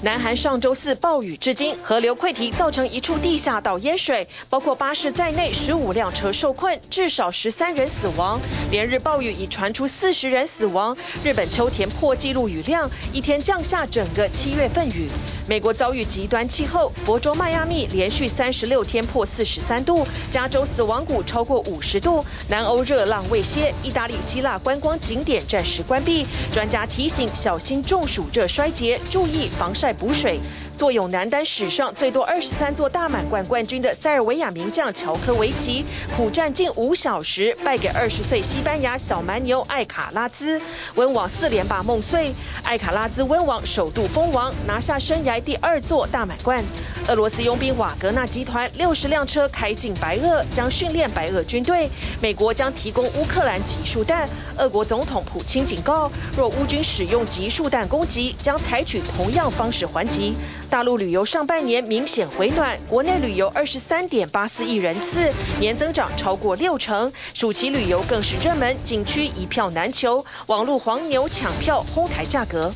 南韩上周四暴雨至今，河流溃堤造成一处地下道淹水，包括巴士在内十五辆车受困，至少十三人死亡。连日暴雨已传出四十人死亡。日本秋田破纪录雨量，一天降下整个七月份雨。美国遭遇极端气候，佛州迈阿密连续三十六天破四十三度，加州死亡谷超过五十度。南欧热浪未歇，意大利、希腊观光景点暂时关闭。专家提醒小心中暑热衰竭，注意防晒。补水。坐拥男单史上最多二十三座大满贯冠军的塞尔维亚名将乔科维奇，苦战近五小时，败给二十岁西班牙小蛮牛艾卡拉兹，温网四连霸梦碎。艾卡拉兹温网首度封王，拿下生涯第二座大满贯。俄罗斯佣兵瓦格纳集团六十辆车开进白俄，将训练白俄军队。美国将提供乌克兰集束弹。俄国总统普京警告，若乌军使用集束弹攻击，将采取同样方式还击。大陆旅游上半年明显回暖，国内旅游二十三点八四亿人次，年增长超过六成。暑期旅游更是热门，景区一票难求，网络黄牛抢票哄抬价格。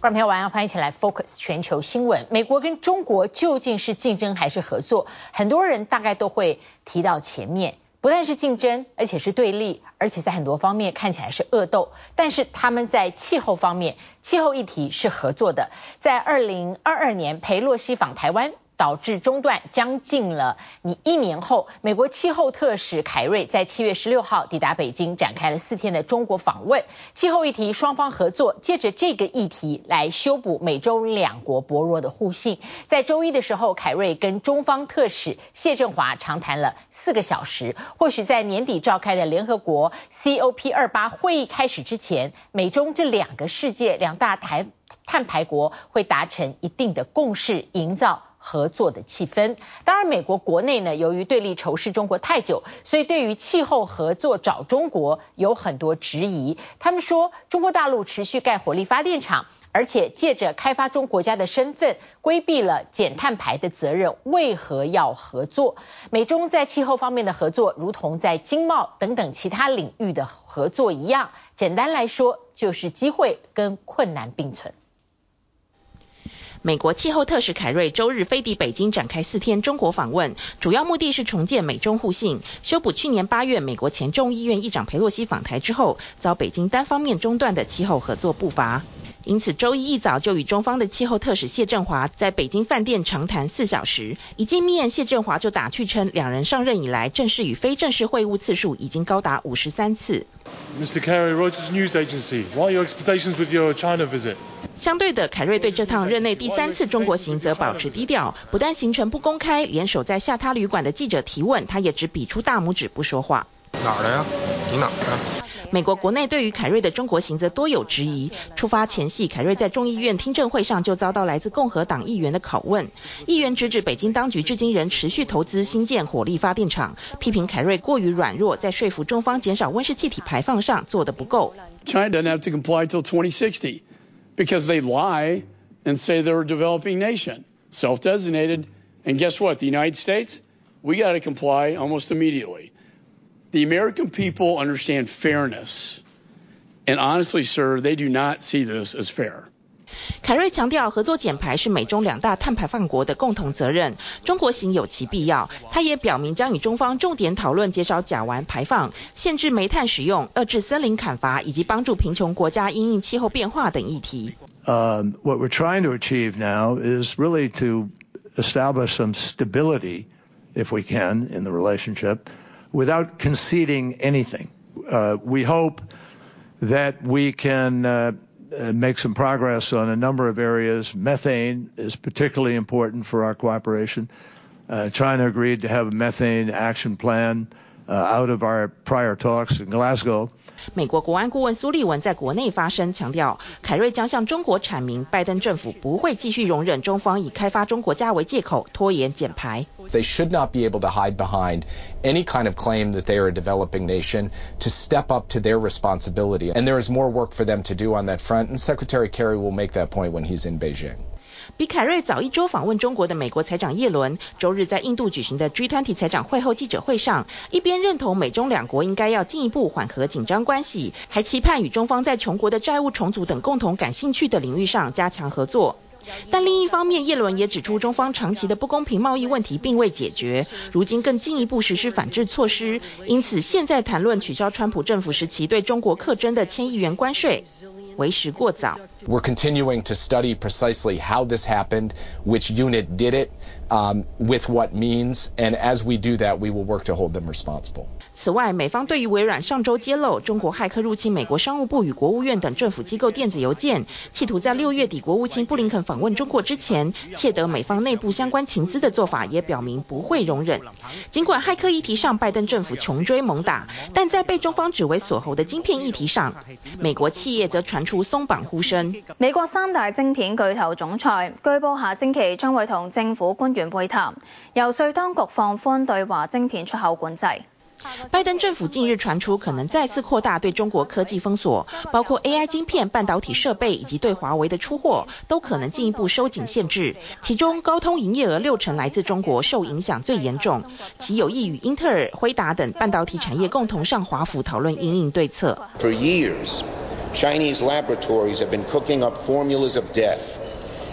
观众朋友晚上欢迎一起来 Focus 全球新闻。美国跟中国究竟是竞争还是合作？很多人大概都会提到前面。不但是竞争，而且是对立，而且在很多方面看起来是恶斗。但是他们在气候方面，气候议题是合作的。在二零二二年，裴洛西访台湾。导致中断将近了你一年后，美国气候特使凯瑞在七月十六号抵达北京，展开了四天的中国访问。气候议题双方合作，借着这个议题来修补美中两国薄弱的互信。在周一的时候，凯瑞跟中方特使谢振华长谈了四个小时。或许在年底召开的联合国 COP 二八会议开始之前，美中这两个世界两大台碳排国会达成一定的共识，营造。合作的气氛。当然，美国国内呢，由于对立仇视中国太久，所以对于气候合作找中国有很多质疑。他们说，中国大陆持续盖火力发电厂，而且借着开发中国家的身份，规避了减碳排的责任，为何要合作？美中在气候方面的合作，如同在经贸等等其他领域的合作一样。简单来说，就是机会跟困难并存。美国气候特使凯瑞周日飞抵北京，展开四天中国访问，主要目的是重建美中互信，修补去年八月美国前众议院议长佩洛西访台之后，遭北京单方面中断的气候合作步伐。因此，周一一早就与中方的气候特使谢振华在北京饭店长谈四小时。一见面，谢振华就打趣称，两人上任以来，正式与非正式会晤次数已经高达五十三次。Mr. Kerry, Reuters News Agency, what are your expectations with your China visit? 相对的，凯瑞对这趟任内第三次中国行则保持低调，不但行程不公开，连守在下榻旅馆的记者提问，他也只比出大拇指不说话。哪儿的呀？你哪儿的？美国国内对于凯瑞的中国行则多有质疑。出发前夕，凯瑞在众议院听证会上就遭到来自共和党议员的拷问，议员直指北京当局至今仍持续投资新建火力发电厂，批评凯瑞过于软弱，在说服中方减少温室气体排放上做得不够。China doesn't have to comply till 2060. Because they lie and say they're a developing nation, self-designated. And guess what? The United States, we got to comply almost immediately. The American people understand fairness. And honestly, sir, they do not see this as fair. 凯瑞强调，合作减排是美中两大碳排放国的共同责任，中国行有其必要。他也表明将与中方重点讨论减少甲烷排放、限制煤炭使用、遏制森林砍伐以及帮助贫穷国家因应气候变化等议题。Uh, what we're trying to achieve now is really to establish some stability, if we can, in the relationship, without conceding anything. Uh, we hope that we can. Uh, make some progress on a number of areas. Methane is particularly important for our cooperation. Uh, China agreed to have a methane action plan uh, out of our prior talks in Glasgow. 美国国安顾问苏利文在国内发声，强调凯瑞将向中国阐明，拜登政府不会继续容忍中方以开发中国家为借口拖延减排。They should not be able to hide behind any kind of claim that they are a developing nation to step up to their responsibility. And there is more work for them to do on that front. And Secretary Kerry will make that point when he's in Beijing. 比凯瑞早一周访问中国的美国财长耶伦，周日在印度举行的 G20 财长会后记者会上，一边认同美中两国应该要进一步缓和紧张关系，还期盼与中方在穷国的债务重组等共同感兴趣的领域上加强合作。但另一方面，叶伦也指出，中方长期的不公平贸易问题并未解决，如今更进一步实施反制措施，因此现在谈论取消川普政府时期对中国课征的千亿元关税，为时过早。We're continuing to study precisely how this happened, which unit did it, um, with what means, and as we do that, we will work to hold them responsible. 此外，美方对于微软上周揭露中国骇客入侵美国商务部与国务院等政府机构电子邮件，企图在六月底国务卿布林肯访问中国之前，窃得美方内部相关情资的做法，也表明不会容忍。尽管骇客议题上拜登政府穷追猛打，但在被中方指为锁喉的晶片议题上，美国企业则传出松绑呼声。美国三大晶片巨头总裁据报下星期将会同政府官员会谈，游说当局放宽对华晶片出口管制。拜登政府近日传出可能再次扩大对中国科技封锁，包括 AI 晶片、半导体设备以及对华为的出货，都可能进一步收紧限制。其中，高通营业额六成来自中国，受影响最严重。其有意与英特尔、辉达等半导体产业共同上华府讨论因应对策。For years, Chinese laboratories have been cooking up formulas of death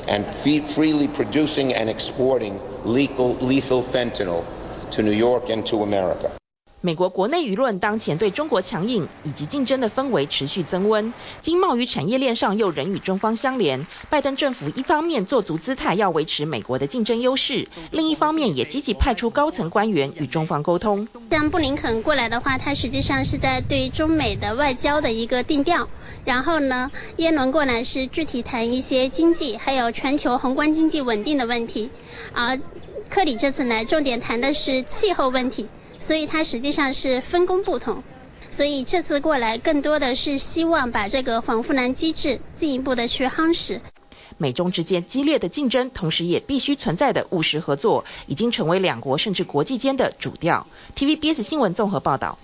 and freely producing and exporting lethal, lethal fentanyl to New York and to America. 美国国内舆论当前对中国强硬以及竞争的氛围持续增温，经贸与产业链上又仍与中方相连。拜登政府一方面做足姿态要维持美国的竞争优势，另一方面也积极派出高层官员与中方沟通。像布林肯过来的话，他实际上是在对中美的外交的一个定调。然后呢，耶伦过来是具体谈一些经济还有全球宏观经济稳定的问题。而克里这次来重点谈的是气候问题。所以它实际上是分工不同，所以这次过来更多的是希望把这个黄富兰机制进一步的去夯实。美中之间激烈的竞争，同时也必须存在的务实合作，已经成为两国甚至国际间的主调。TVBS 新闻综合报道。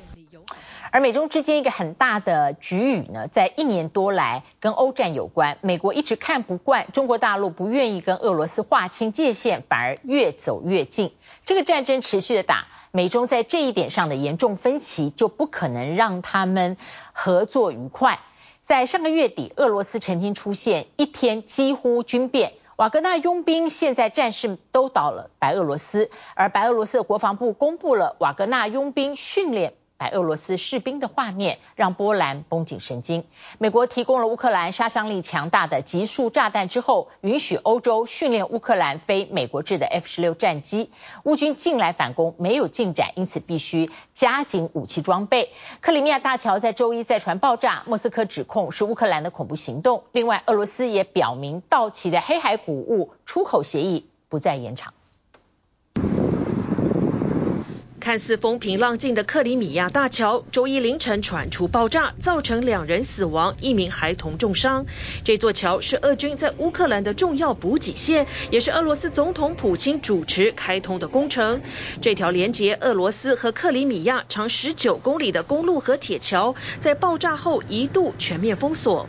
而美中之间一个很大的局域呢，在一年多来跟欧战有关。美国一直看不惯中国大陆不愿意跟俄罗斯划清界限，反而越走越近。这个战争持续的打，美中在这一点上的严重分歧，就不可能让他们合作愉快。在上个月底，俄罗斯曾经出现一天几乎军变，瓦格纳佣兵现在战事都倒了白俄罗斯，而白俄罗斯的国防部公布了瓦格纳佣兵训练。白俄罗斯士兵的画面让波兰绷紧神经。美国提供了乌克兰杀伤力强大的集束炸弹之后，允许欧洲训练乌克兰飞美国制的 F 十六战机。乌军近来反攻没有进展，因此必须加紧武器装备。克里米亚大桥在周一再传爆炸，莫斯科指控是乌克兰的恐怖行动。另外，俄罗斯也表明到期的黑海谷物出口协议不再延长。看似风平浪静的克里米亚大桥，周一凌晨传出爆炸，造成两人死亡，一名孩童重伤。这座桥是俄军在乌克兰的重要补给线，也是俄罗斯总统普京主持开通的工程。这条连接俄罗斯和克里米亚长十九公里的公路和铁桥，在爆炸后一度全面封锁。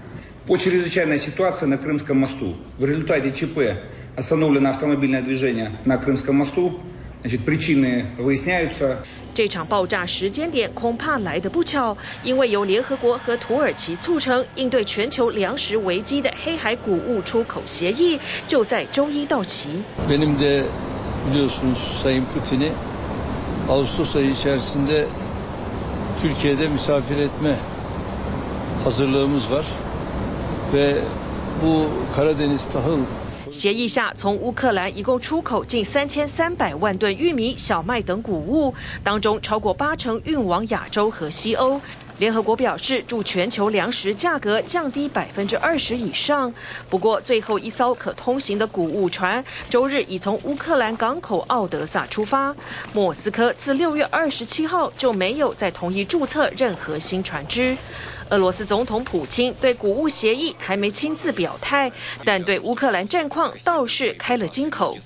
这场爆炸时间点恐怕来得不巧，因为由联合国和土耳其促成应对全球粮食危机的黑海谷物出口协议就在周一到期。协议下，从乌克兰一共出口近三千三百万吨玉米、小麦等谷物，当中超过八成运往亚洲和西欧。联合国表示，助全球粮食价格降低百分之二十以上。不过，最后一艘可通行的谷物船周日已从乌克兰港口奥德萨出发。莫斯科自六月二十七号就没有再同意注册任何新船只。俄罗斯总统普京对谷物协议还没亲自表态，但对乌克兰战况倒是开了金口。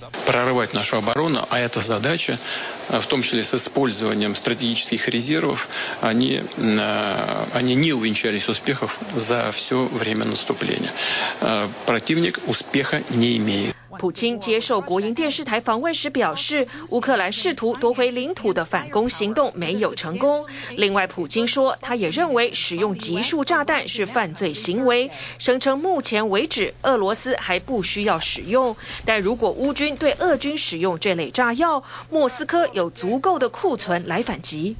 普京接受国营电视台访问时表示，乌克兰试图夺回领土的反攻行动没有成功。另外，普京说，他也认为使用集束炸弹是犯罪行为，声称目前为止俄罗斯还不需要使用，但如果乌军对俄军使用这类炸药，莫斯科有足够的库存来反击。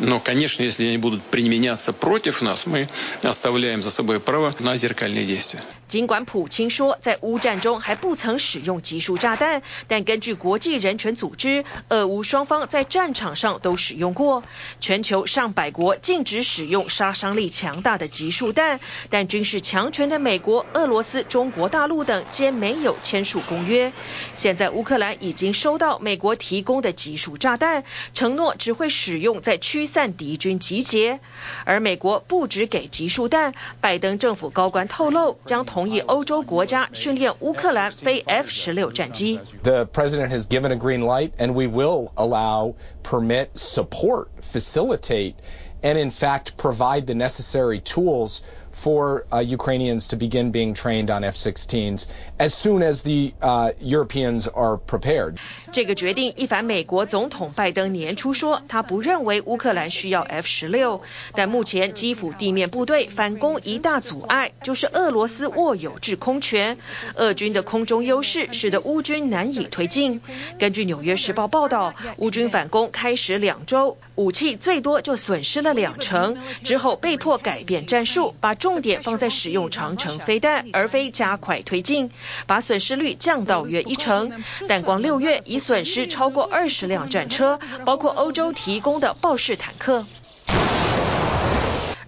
Но, конечно, если они будут применяться против нас, мы оставляем за собой право на зеркальные действия. 尽管普京说在乌战中还不曾使用集束炸弹，但根据国际人权组织，俄乌双方在战场上都使用过。全球上百国禁止使用杀伤力强大的集束弹，但军事强权的美国、俄罗斯、中国大陆等皆没有签署公约。现在乌克兰已经收到美国提供的集束炸弹，承诺只会使用在驱散敌军集结。而美国不只给集束弹，拜登政府高官透露将同。同意欧洲国家训练乌克兰飞 F 十六战机。The president has given a green light, and we will allow, permit, support, facilitate, and in fact provide the necessary tools. for Ukrainians to begin being trained on F-16s as soon as the Europeans are prepared. 这个决定一反美国总统拜登年初说他不认为乌克兰需要 F 十六，但目前基辅地面部队反攻一大阻碍就是俄罗斯握有制空权，俄军的空中优势使得乌军难以推进。根据纽约时报报道，乌军反攻开始两周，武器最多就损失了两成，之后被迫改变战术，把重点放在使用长程飞弹，而非加快推进，把损失率降到约一成。但光六月损失超过二十辆战车，包括欧洲提供的豹式坦克。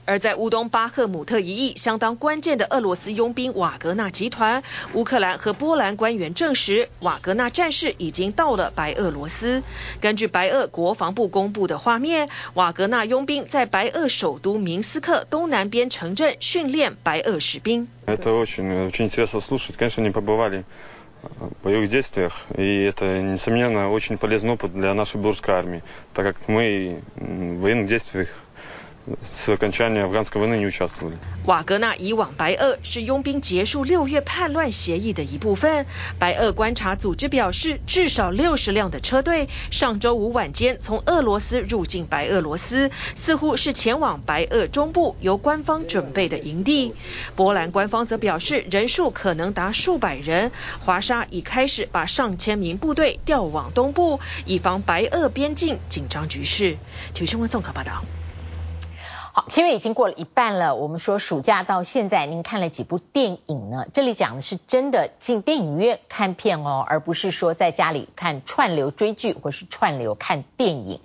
而在乌东巴赫姆特一役相当关键的俄罗斯佣兵瓦格纳集团，乌克兰和波兰官员证实，瓦格纳战士已经到了白俄罗斯。根据白俄国防部公布的画面，瓦格纳佣兵在白俄首都明斯克东南边城镇训练白俄士兵。по действиях. И это, несомненно, очень полезный опыт для нашей Бурской армии, так как мы в военных действиях 瓦格纳以往白俄是佣兵结束六月叛乱协议的一部分。白俄观察组织表示，至少六十辆的车队上周五晚间从俄罗斯入境白俄罗斯，似乎是前往白俄中部由官方准备的营地。波兰官方则表示，人数可能达数百人。华沙已开始把上千名部队调往东部，以防白俄边境紧张局势。体育新闻综合报道。好，七月已经过了一半了。我们说暑假到现在，您看了几部电影呢？这里讲的是真的进电影院看片哦，而不是说在家里看串流追剧或是串流看电影。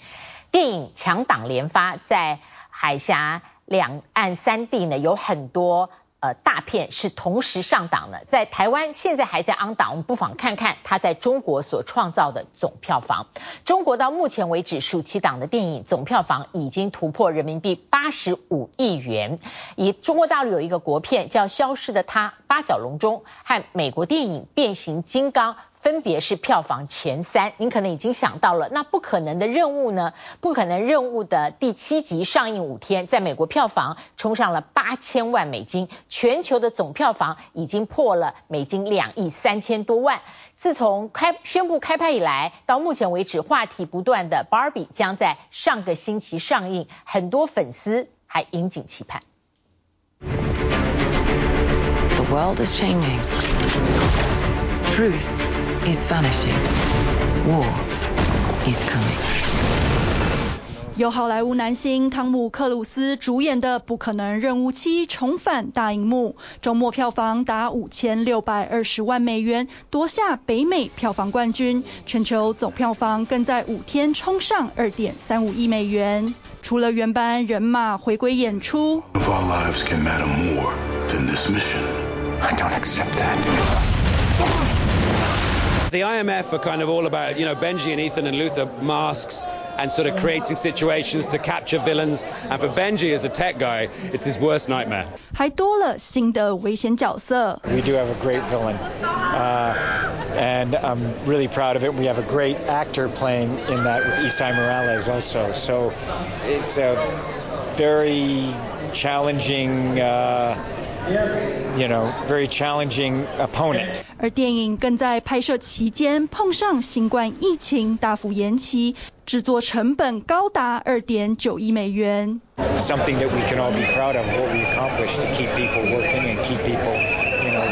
电影强档连发，在海峡两岸三地呢有很多。呃，大片是同时上档的，在台湾现在还在 on 档，我们不妨看看它在中国所创造的总票房。中国到目前为止暑期档的电影总票房已经突破人民币八十五亿元。以中国大陆有一个国片叫《消失的她》，八角笼中和美国电影《变形金刚》。分别是票房前三，您可能已经想到了。那不可能的任务呢？不可能任务的第七集上映五天，在美国票房冲上了八千万美金，全球的总票房已经破了美金两亿三千多万。自从开宣布开拍以来，到目前为止话题不断的《Barbie》将在上个星期上映，很多粉丝还引颈期盼。The world is changing. Truth. Is vanishing. War is coming. 由好莱坞男星汤姆·克鲁斯主演的《不可能任务七》重返大荧幕，周末票房达五千六百二十万美元，夺下北美票房冠军，全球总票房更在五天冲上二点三五亿美元。除了原班人马回归演出。The IMF are kind of all about, you know, Benji and Ethan and Luther masks and sort of creating situations to capture villains. And for Benji as a tech guy, it's his worst nightmare. 还多了新的危险角色。We do have a great villain, uh, and I'm really proud of it. We have a great actor playing in that with Esai Morales also. So it's a very challenging. Uh, you know, very challenging opponent. 而电影更在拍摄期间碰上新冠疫情，大幅延期，制作成本高达二点九亿美元。Something that we can all be proud of what we accomplished to keep people working and keep people, you know,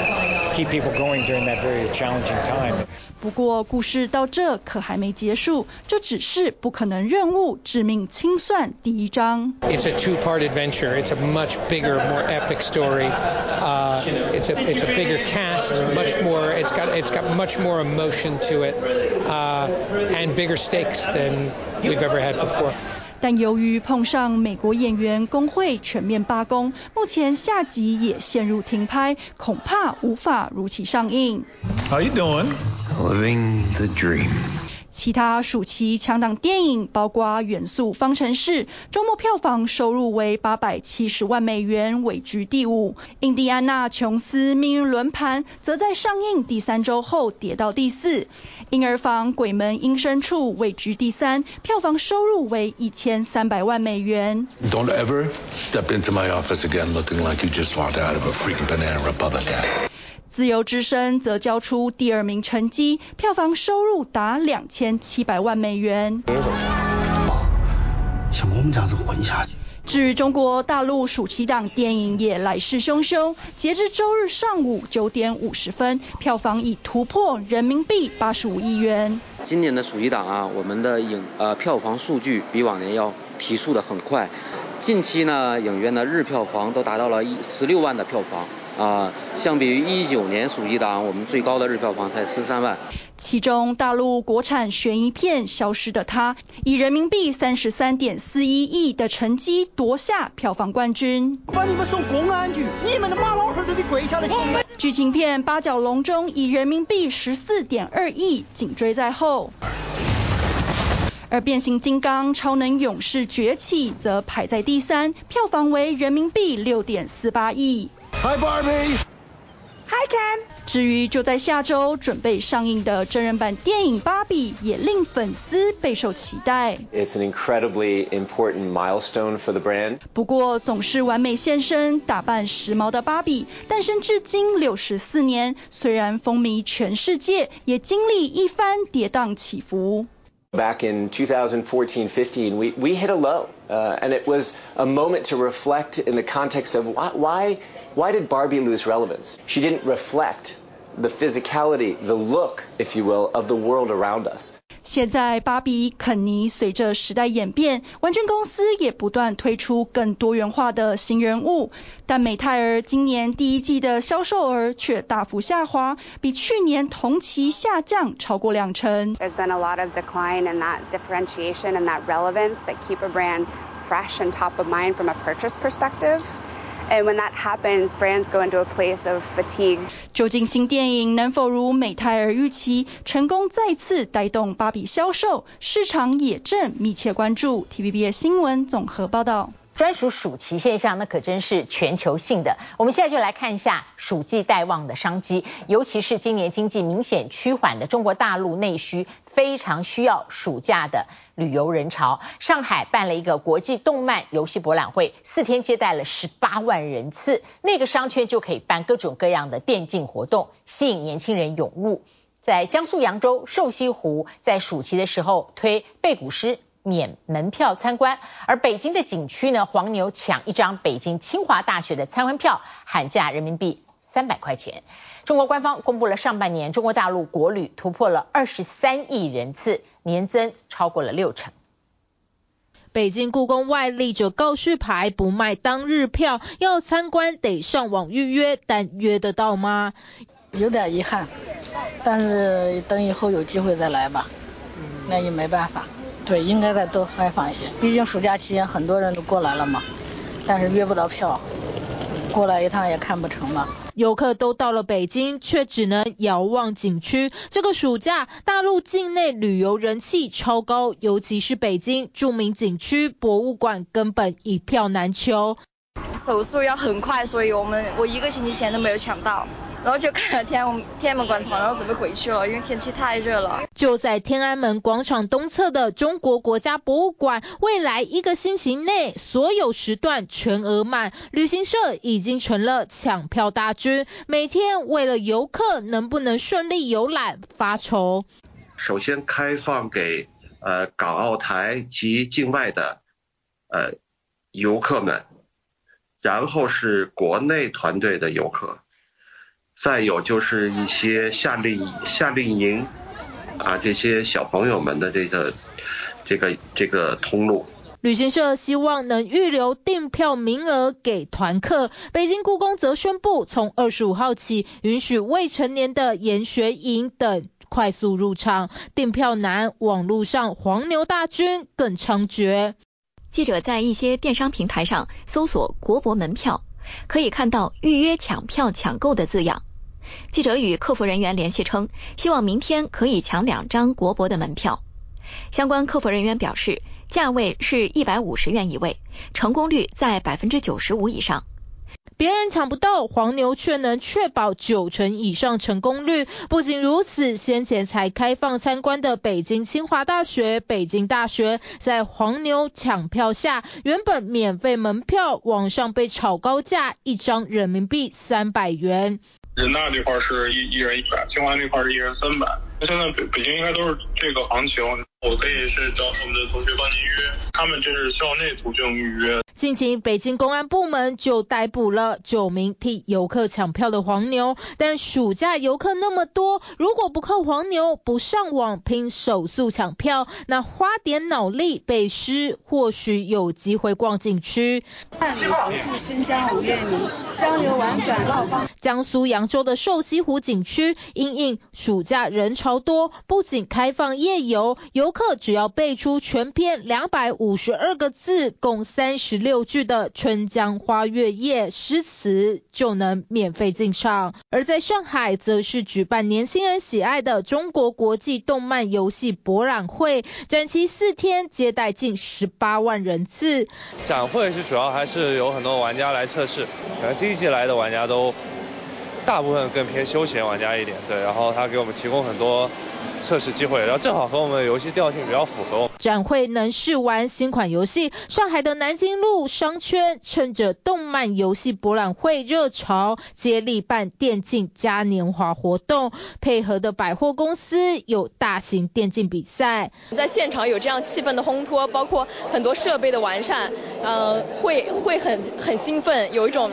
keep people going during that very challenging time. 不过，故事到这可还没结束，这只是不可能任务致命清算第一章。It's a two-part adventure. It's a much bigger, more epic story. Uh, it's a it's a bigger cast, much more. It's got it's got much more emotion to it, uh, and bigger stakes than we've ever had before. 但由于碰上美国演员工会全面罢工，目前下集也陷入停拍，恐怕无法如期上映。How you doing? Living the dream. 其他暑期强档电影包括《元素方程式》，周末票房收入为八百七十万美元，位居第五。《印第安纳琼斯命运轮盘》则在上映第三周后跌到第四。《婴儿房鬼门阴深处》位居第三，票房收入为一千三百万美元。Don't ever step into my office again looking like you just walked out of a freaking Banana Republic ad. 自由之声则交出第二名成绩，票房收入达两千七百万美元。像我们这样子混下去。至于中国大陆暑期档电影也来势汹汹，截至周日上午九点五十分，票房已突破人民币八十五亿元。今年的暑期档啊，我们的影呃票房数据比往年要提速的很快。近期呢，影院的日票房都达到了一十六万的票房。啊，相比于一九年暑期档，我们最高的日票房才十三万。其中，大陆国产悬疑片《消失的他》以人民币三十三点四一亿的成绩夺下票房冠军。把你们送公安局，你们的马老汉都得跪下来。剧情片《八角笼中》以人民币十四点二亿紧追在后，而《变形金刚：超能勇士崛起》则排在第三，票房为人民币六点四八亿。Hi Barbie. Hi Ken. 至于就在下周准备上映的真人版电影《芭比》也令粉丝备受期待。It's an incredibly important milestone for the brand. 不过总是完美现身、打扮时髦的芭比，诞生至今六十四年，虽然风靡全世界，也经历一番跌宕起伏。Back in 2014-15, we we hit a low, uh, and it was a moment to reflect in the context of why why. Why did Barbie lose relevance? She didn't reflect the physicality, the look, if you will, of the world around us. 现在，芭比、肯尼随着时代演变，玩具公司也不断推出更多元化的新人物。但美泰儿今年第一季的销售额却大幅下滑，比去年同期下降超过两成。There's been a lot of decline in that differentiation and that relevance that keep a brand fresh and top of mind from a purchase perspective. And when that happens, brands go into a place of fatigue. 究竟新电影能否如美泰尔预期，成功再次带动芭比销售？市场也正密切关注。TVBS 新闻综合报道。专属暑期现象，那可真是全球性的。我们现在就来看一下暑季待望的商机，尤其是今年经济明显趋缓的中国大陆内需，非常需要暑假的旅游人潮。上海办了一个国际动漫游戏博览会，四天接待了十八万人次，那个商圈就可以办各种各样的电竞活动，吸引年轻人涌入。在江苏扬州瘦西湖，在暑期的时候推背古诗。免门票参观，而北京的景区呢，黄牛抢一张北京清华大学的参观票，喊价人民币三百块钱。中国官方公布了上半年中国大陆国旅突破了二十三亿人次，年增超过了六成。北京故宫外立着告示牌，不卖当日票，要参观得上网预约，但约得到吗？有点遗憾，但是等以后有机会再来吧，那也没办法。对，应该再多开放一些。毕竟暑假期间很多人都过来了嘛，但是约不到票，过来一趟也看不成了。游客都到了北京，却只能遥望景区。这个暑假，大陆境内旅游人气超高，尤其是北京著名景区博物馆，根本一票难求。手速要很快，所以我们我一个星期前都没有抢到。然后就看了天安门天安门广场，然后准备回去了，因为天气太热了。就在天安门广场东侧的中国国家博物馆，未来一个星期内所有时段全额满，旅行社已经成了抢票大军，每天为了游客能不能顺利游览发愁。首先开放给呃港澳台及境外的呃游客们，然后是国内团队的游客。再有就是一些夏令夏令营啊，这些小朋友们的这个这个这个通路。旅行社希望能预留订票名额给团客。北京故宫则宣布，从二十五号起，允许未成年的研学营等快速入场。订票难，网络上黄牛大军更猖獗。记者在一些电商平台上搜索“国博门票”。可以看到预约抢票抢购的字样。记者与客服人员联系称，希望明天可以抢两张国博的门票。相关客服人员表示，价位是一百五十元一位，成功率在百分之九十五以上。别人抢不到，黄牛却能确保九成以上成功率。不仅如此，先前才开放参观的北京清华大学、北京大学，在黄牛抢票下，原本免费门票网上被炒高价，一张人民币三百元。人大这块是一一人一百，清华那块是一人三百。那现在北北京应该都是这个行情，我可以是找我们的同学帮您约，他们就是校内途径预约。近期北京公安部门就逮捕了九名替游客抢票的黄牛，但暑假游客那么多，如果不靠黄牛，不上网拼手速抢票，那花点脑力背诗，或许有机会逛景区。万里不负春江五月明，江流宛转绕芳。江苏扬州的瘦西湖景区因应暑假人潮多，不仅开放夜游，游客只要背出全篇两百五十二个字，共三十。六句的《春江花月夜》诗词就能免费进场，而在上海则是举办年轻人喜爱的中国国际动漫游戏博览会，展期四天，接待近十八万人次。展会是主要还是有很多玩家来测试，可能这一季来的玩家都大部分更偏休闲玩家一点，对，然后他给我们提供很多。测试机会，然后正好和我们的游戏调性比较符合。展会能试玩新款游戏，上海的南京路商圈趁着动漫游戏博览会热潮，接力办电竞嘉年华活动，配合的百货公司有大型电竞比赛。在现场有这样气氛的烘托，包括很多设备的完善，呃，会会很很兴奋，有一种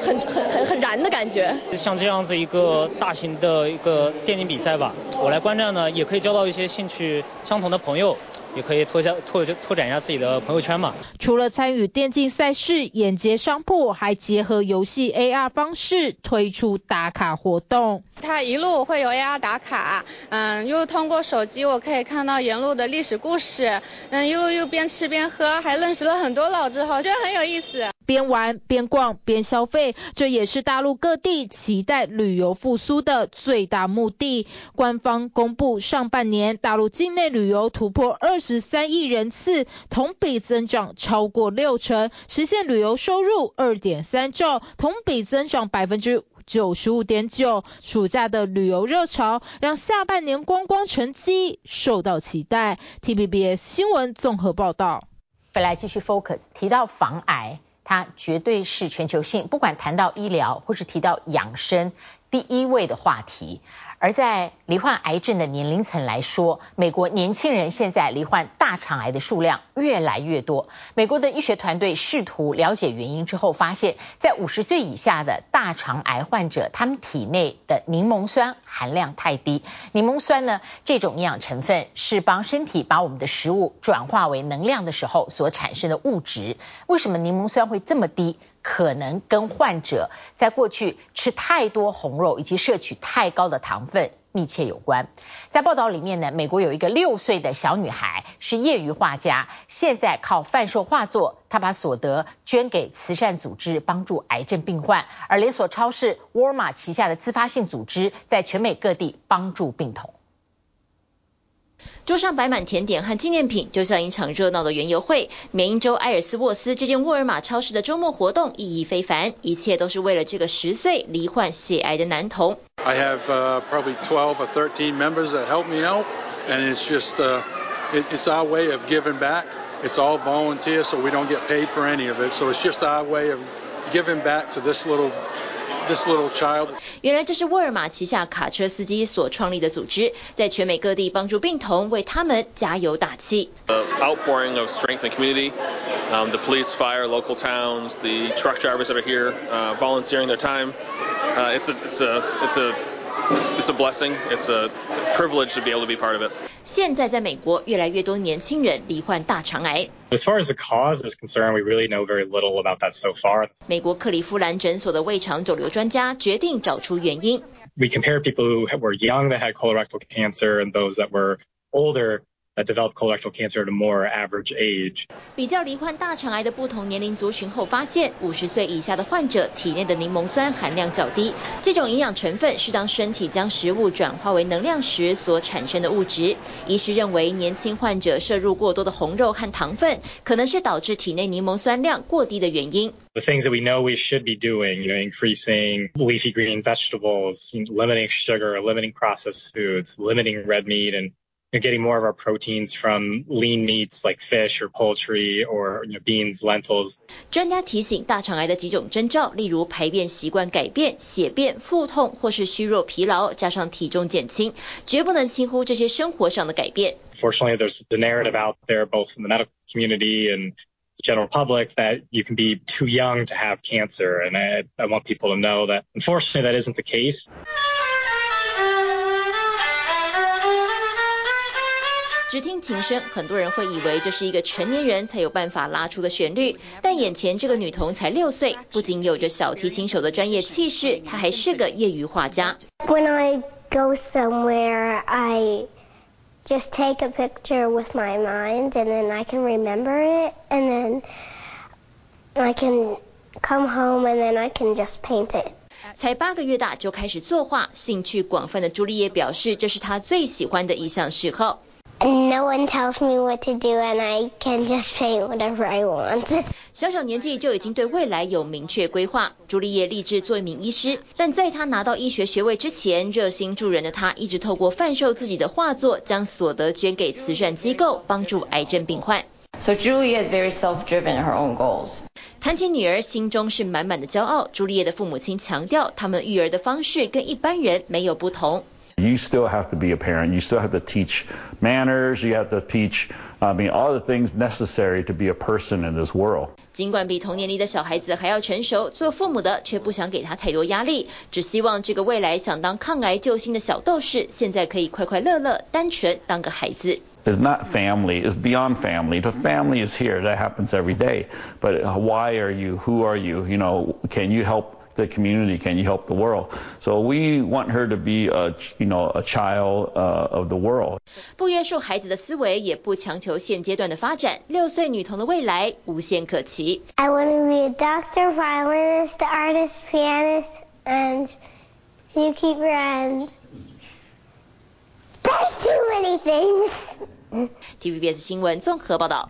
很很很很燃的感觉。像这样子一个大型的一个电竞比赛吧，我来观战。呢，也可以交到一些兴趣相同的朋友，也可以拓下拓拓展一下自己的朋友圈嘛。除了参与电竞赛事，沿街商铺还结合游戏 AR 方式推出打卡活动。它一路会有 AR 打卡，嗯，又通过手机我可以看到沿路的历史故事，嗯，又又边吃边喝，还认识了很多老字号，觉得很有意思。边玩边逛边消费，这也是大陆各地期待旅游复苏的最大目的。官方公布，上半年大陆境内旅游突破二十三亿人次，同比增长超过六成，实现旅游收入二点三兆，同比增长百分之九十五点九。暑假的旅游热潮，让下半年观光成绩受到期待。TVBS 新闻综合报道。回来继续 focus，提到防癌。它绝对是全球性，不管谈到医疗或是提到养生，第一位的话题。而在罹患癌症的年龄层来说，美国年轻人现在罹患大肠癌的数量越来越多。美国的医学团队试图了解原因之后，发现，在五十岁以下的大肠癌患者，他们体内的柠檬酸含量太低。柠檬酸呢，这种营养成分是帮身体把我们的食物转化为能量的时候所产生的物质。为什么柠檬酸会这么低？可能跟患者在过去吃太多红肉以及摄取太高的糖分密切有关。在报道里面呢，美国有一个六岁的小女孩是业余画家，现在靠贩售画作，她把所得捐给慈善组织，帮助癌症病患。而连锁超市沃尔玛旗下的自发性组织，在全美各地帮助病童。桌上摆满甜点和纪念品，就像一场热闹的园游会。缅因州埃尔斯沃斯这间沃尔玛超市的周末活动意义非凡，一切都是为了这个十岁罹患血癌的男童。I have uh, probably 12 or 13 members that help me out, and it's just uh, it, it's our way of giving back. It's all volunteer, so we don't get paid for any of it. So it's just our way of giving back to this little. This little child. 原来这是沃尔玛旗下卡车司机所创立的组织，在全美各地帮助病童，为他们加油打气。The outpouring of strength in the community, um, the police, fire, local towns, the truck drivers that are here, uh, volunteering their time. Uh, it's a, it's a, it's a It's a blessing. It's a privilege to be able to be part of it. 现在在美国，越来越多年轻人罹患大肠癌。As far as the cause is concerned, we really know very little about that so far. 美国克利夫兰诊所的胃肠肿瘤专家决定找出原因。We compare people who were young that had colorectal cancer and those that were older. That developed colorectal cancer at a more average age. 比较罹患大肠癌的不同年龄族群后，发现五十岁以下的患者体内的柠檬酸含量较低。这种营养成分是当身体将食物转化为能量时所产生的物质。医师认为，年轻患者摄入过多的红肉和糖分，可能是导致体内柠檬酸量过低的原因。The things that we know we should be doing, you know, increasing leafy green vegetables, limiting sugar, limiting processed foods, limiting red meat, and You're getting more of our proteins from lean meats like fish or poultry or you know, beans, lentils. 专家提醒，大肠癌的几种征兆，例如排便习惯改变、血便、腹痛或是虚弱疲劳，加上体重减轻，绝不能轻忽这些生活上的改变。Fortunately, there's the narrative out there, both in the medical community and the general public, that you can be too young to have cancer, and I, I want people to know that unfortunately that isn't the case. 只听琴声，很多人会以为这是一个成年人才有办法拉出的旋律，但眼前这个女童才六岁，不仅有着小提琴手的专业气势，她还是个业余画家。When I go somewhere, I just take a picture with my mind, and then I can remember it, and then I can come home, and then I can just paint it. 才八个月大就开始作画，兴趣广泛的朱丽叶表示，这是她最喜欢的一项嗜好。No one tells me what to do, and I can just paint whatever I want. 小小年纪就已经对未来有明确规划。朱丽叶立志做一名医师，但在她拿到医学学位之前，热心助人的她一直透过贩售自己的画作，将所得捐给慈善机构，帮助癌症病患。So Julia is very self-driven in her own goals. 谈起女儿，心中是满满的骄傲。朱丽叶的父母亲强调，他们育儿的方式跟一般人没有不同。You still have to be a parent. You still have to teach manners. You have to teach, I mean, all the things necessary to be a person in this world. 尽管比同年龄的小孩子还要成熟，做父母的却不想给他太多压力，只希望这个未来想当抗癌救星的小斗士，现在可以快快乐乐、单纯当个孩子。It's not family. It's beyond family. The family is here. That happens every day. But why are you? Who are you? You know, can you help? The community, can you help the world? So we want her to be a, you know, a child of the world. 不约束孩子的思维，也不强求现阶段的发展。六岁女童的未来无限可期。I want to be a doctor, violinist, artist, pianist, and zookeeper, and there's too many things. TVBS 新闻综合报道。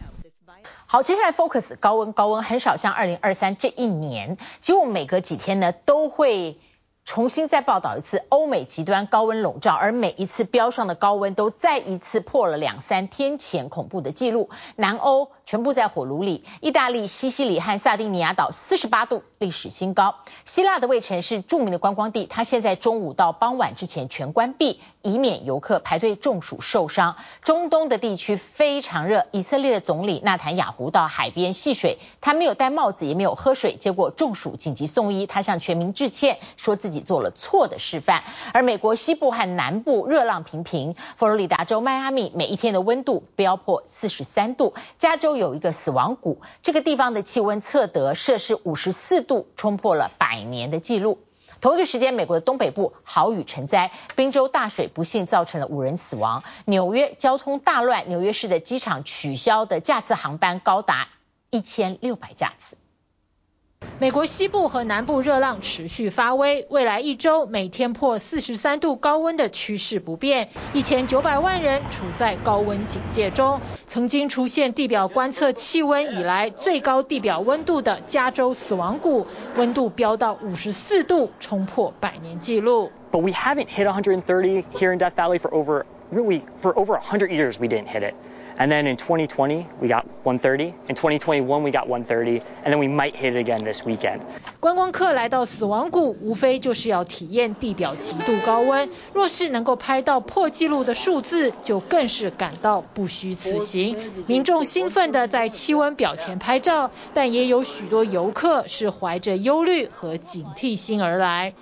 好，接下来 focus 高温，高温很少像二零二三这一年，几乎每隔几天呢都会重新再报道一次欧美极端高温笼罩，而每一次飙上的高温都再一次破了两三天前恐怖的记录，南欧。全部在火炉里。意大利西西里和萨丁尼亚岛四十八度，历史新高。希腊的卫城是著名的观光地，它现在中午到傍晚之前全关闭，以免游客排队中暑受伤。中东的地区非常热，以色列的总理纳坦雅胡到海边戏水，他没有戴帽子，也没有喝水，结果中暑紧急送医。他向全民致歉，说自己做了错的示范。而美国西部和南部热浪频频，佛罗里达州迈阿密每一天的温度飙破四十三度，加州有。一个死亡谷，这个地方的气温测得摄氏五十四度，冲破了百年的记录。同一个时间，美国的东北部豪雨成灾，宾州大水不幸造成了五人死亡。纽约交通大乱，纽约市的机场取消的架次航班高达一千六百架次。美国西部和南部热浪持续发威，未来一周每天破四十三度高温的趋势不变，一千九百万人处在高温警戒中。曾经出现地表观测气温以来最高地表温度的加州死亡谷，温度飙到五十四度，冲破百年纪录。But we haven't hit 130 here in Death Valley for over really for over 100 years. We didn't hit it. And then in 2020, we got 130. In 2021, we got 130. And then we might hit it again this weekend. 观光客来到死亡谷，无非就是要体验地表极度高温。若是能够拍到破纪录的数字，就更是感到不虚此行。民众兴奋地在气温表前拍照，但也有许多游客是怀着忧虑和警惕心而来。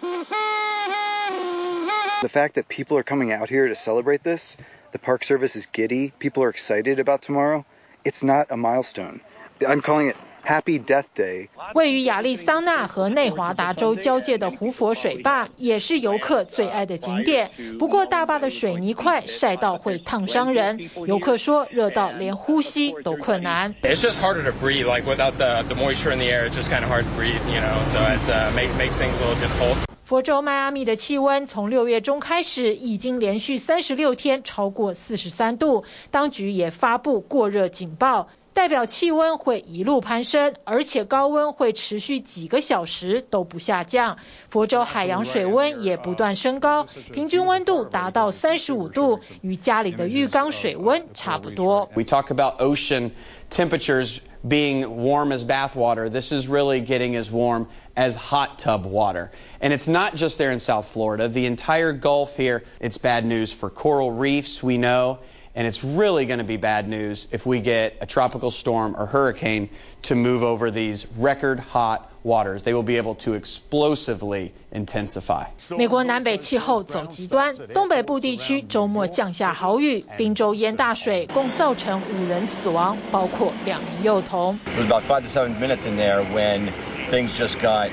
The fact that people are coming out here to celebrate this The Park Service is giddy. People are excited about tomorrow. It's not a milestone. I'm calling it Happy Death Day. 位于亚利桑那和内华达州交界的胡佛水坝也是游客最爱的景点。不过大坝的水泥块晒到会烫伤人，游客说热到连呼吸都困难。It's just harder to breathe, like without the the moisture in the air. It's just kind of hard to breathe, you know. So it uh, make, makes things a little difficult. 佛州迈阿密的气温从六月中开始，已经连续三十六天超过四十三度，当局也发布过热警报，代表气温会一路攀升，而且高温会持续几个小时都不下降。佛州海洋水温也不断升高，平均温度达到三十五度，与家里的浴缸水温差不多。We talk about ocean temperatures being warm as bath water. This is really getting as warm as hot tub water. And it's not just there in South Florida. The entire Gulf here, it's bad news for coral reefs, we know. And it's really going to be bad news if we get a tropical storm or hurricane to move over these record hot waters. They will be able to explosively intensify. 美国南北气候走极端，东北部地区周末降下豪雨，宾州淹大水，共造成五人死亡，包括两名幼童。It was about five to seven minutes in there when things just got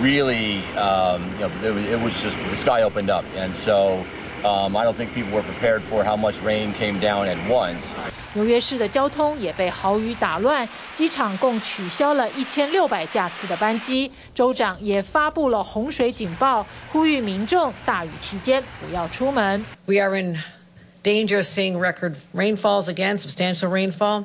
really, um, you know, it was, it was just the sky opened up, and so. Um, I don't think people were prepared for how much rain came down at once. 纽约市的交通也被豪雨打乱，机场共取消了一千六百架次的班机。州长也发布了洪水警报，呼吁民众大雨期间不要出门。We are in danger of seeing record rainfalls again, substantial rainfall,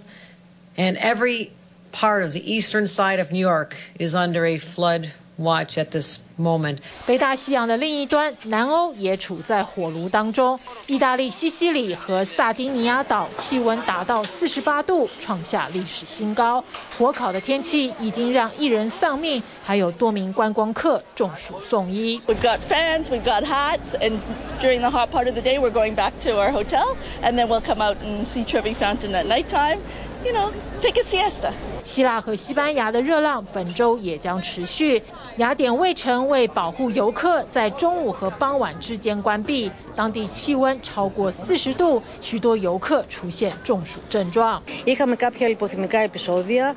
and every part of the eastern side of New York is under a flood watch at this moment. 北大西洋的另一端，南欧也处在火炉当中。意大利西西里和萨丁尼亚岛气温达到四十八度，创下历史新高。火烤的天气已经让一人丧命，还有多名观光客中暑送医。We've got fans, we've got hats, and during the hot part of the day, we're going back to our hotel, and then we'll come out and see Trevi Fountain at nighttime. You know, take a siesta. 希腊和西班牙的热浪本周也将持续。雅典卫城为保护游客，在中午和傍晚之间关闭。当地气温超过四十度，许多游客出现中暑症状。Είχαμε κάποια λιποθυμικά επεισόδια,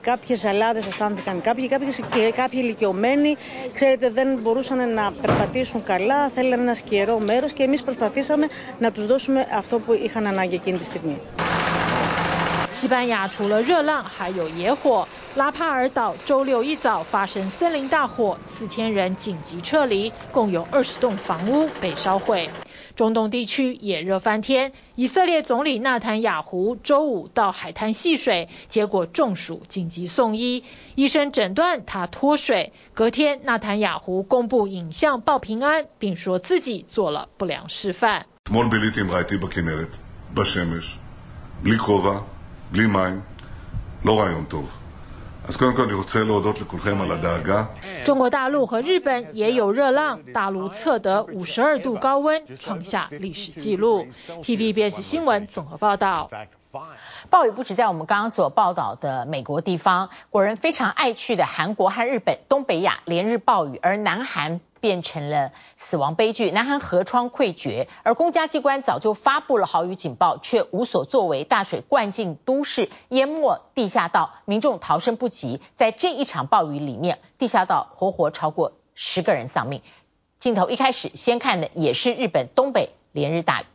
κάποιες ζαλάδες αισθάνθηκαν κάποιοι, κάποιοι, κάποιοι ηλικιωμένοι, ξέρετε δεν μπορούσαν να περπατήσουν καλά, θέλανε ένα σκιερό μέρος και εμείς προσπαθήσαμε να τους δώσουμε αυτό που είχαν ανάγκη εκείνη τη στιγμή. 西班牙除了热浪，还有野火。拉帕尔岛周六一早发生森林大火，四千人紧急撤离，共有二十栋房屋被烧毁。中东地区也热翻天，以色列总理纳坦雅胡周五到海滩戏水，结果中暑，紧急送医，医生诊断他脱水。隔天，纳坦雅胡公布影像报平安，并说自己做了不良示范。中国大陆和日本也有热浪，大陆测得五十二度高温，创下历史纪录。TVBS 新闻综合报道。暴雨不止在我们刚刚所报道的美国地方，国人非常爱去的韩国和日本东北亚连日暴雨，而南韩。变成了死亡悲剧，南韩河川溃决，而公家机关早就发布了豪雨警报，却无所作为，大水灌进都市，淹没地下道，民众逃生不及。在这一场暴雨里面，地下道活活超过十个人丧命。镜头一开始先看的也是日本东北连日大雨。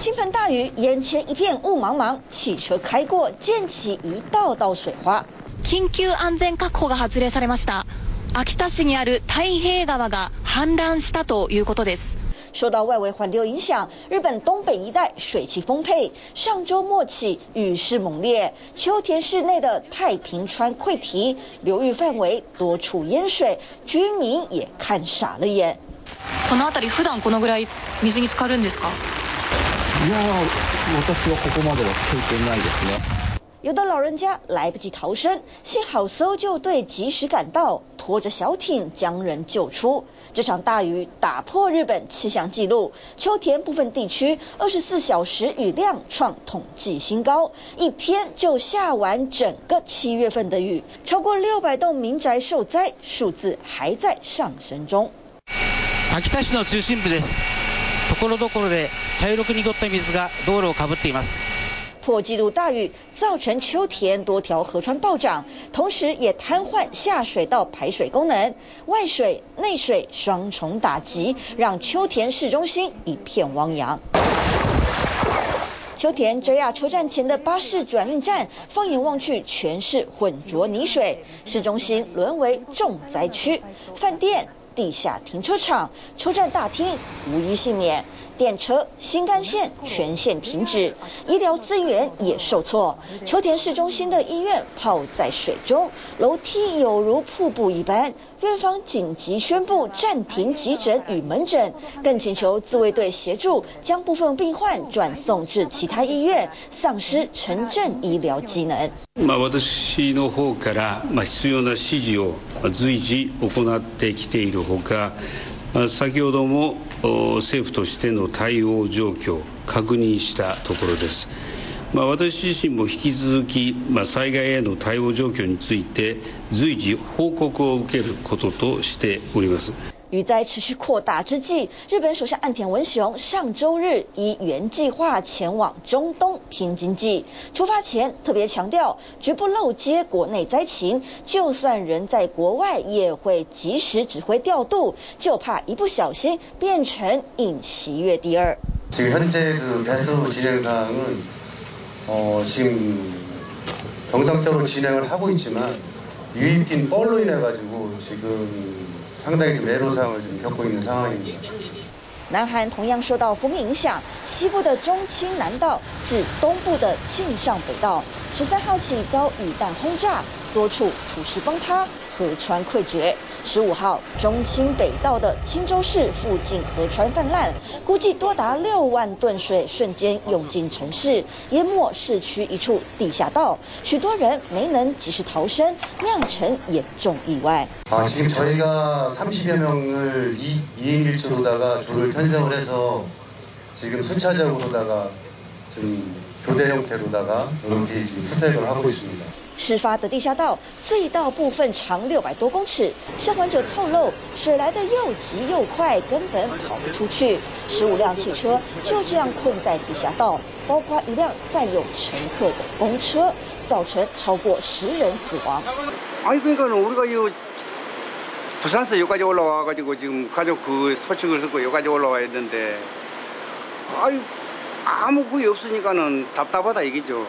倾盆大雨，眼前一片雾茫茫，汽车开过，溅起一道道水花。紧急安全确保が発令されました。秋田市にある太平川が泛滥したということです。受到外围环流影响，日本东北一带水汽丰沛。上周末起雨势猛烈，秋田市内的太平川溃堤，流域范围多处淹水，居民也看傻了眼。この辺り普段このぐらい水に浸かるんですか？ いや、私はここまでは経験ないですね。有的老人家来不及逃生，幸好搜救队及时赶到，拖着小艇将人救出。这场大雨打破日本气象纪录，秋田部分地区二十四小时雨量创统计新高，一天就下完整个七月份的雨，超过六百栋民宅受灾，数字还在上升中。秋田市の中心部です。 ところどころで茶色く浊った水が道路をかぶっています。破纪录大雨造成秋田多条河川暴涨，同时也瘫痪下水道排水功能，外水内水双重打击，让秋田市中心一片汪洋。秋田 JR 车站前的巴士转运站，放眼望去全是浑浊泥水，市中心沦为重灾区，饭店、 地下停车场、车站大厅无一幸免。电车、新干线全线停止，医疗资源也受挫。秋田市中心的医院泡在水中，楼梯有如瀑布一般。院方紧急宣布暂停急诊与门诊，更请求自卫队协助将部分病患转送至其他医院，丧失城镇医疗机能。私の方から必要な指示を随时行ってきているほか、先ほども 政府としての対応状況を确认したところです。私自身も引き続き災害への対応状況について随時報告を受けることとしております。雨灾持续扩大之际，日本首相岸田文雄上周日依原计划前往中东拼经济。出发前特别强调，绝不漏接国内灾情，就算人在国外，也会及时指挥调度，就怕一不小心变成尹锡悦第二。지금현재그배수진행상은어지금정상적으로진행을하고있지만유입된벌로인해가지고지금 상당히좀애로사항을좀겪고있는상황입니다。南韩同样受到锋面影响，西部的忠清南道至东部的庆尚北道， 十三号起遭雨弹轰炸，多处土石崩塌，河川溃决。十五号，忠清北道的清州市附近河川泛滥，估计多达六万吨水瞬间涌进城市，淹没市区一处地下道，许多人没能及时逃生，酿成严重意外。啊，지금저희가30여명을2인1조로다가 조를 편성을 해서 지금 순차적으로다가 좀 교대 형태로다가 이렇게 지 事发的地下道隧道部分长六百多公尺，消防者透露，水来的又急又快，根本跑不出去。十五辆汽车就这样困在地下道，包括一辆载有乘客的公车，造成超过十人死亡。아니그러니까우리가이부산서여기까지올라와가지고지금가족그소식을듣고여기까지올라와야되는데아유아무그게없으니까는답답하다이게죠。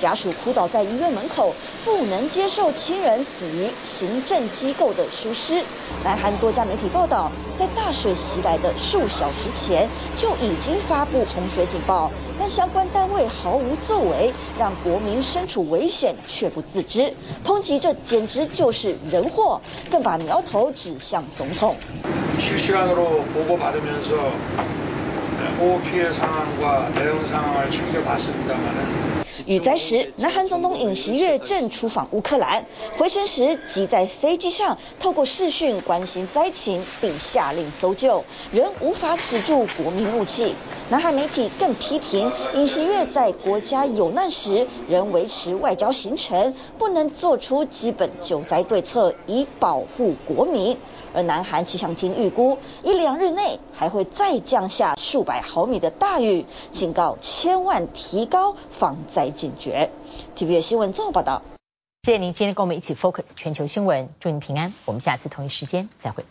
家属哭倒在医院门口，不能接受亲人死于行政机构的疏失。南韩多家媒体报道，在大水袭来的数小时前就已经发布洪水警报，但相关单位毫无作为，让国民身处危险却不自知。通缉这简直就是人祸，更把苗头指向总统。 雨灾时，南韩总统尹锡悦正出访乌克兰，回程时即在飞机上透过视讯关心灾情，并下令搜救，仍无法止住国民怒气。南韩媒体更批评尹锡悦在国家有难时仍维持外交行程，不能做出基本救灾对策以保护国民。而南韩气象厅预估，一两日内还会再降下数百毫米的大雨，警告千万提高防灾警觉。TVB 新闻综合报道。谢谢您今天跟我们一起 focus 全球新闻，祝您平安。我们下次同一时间再会。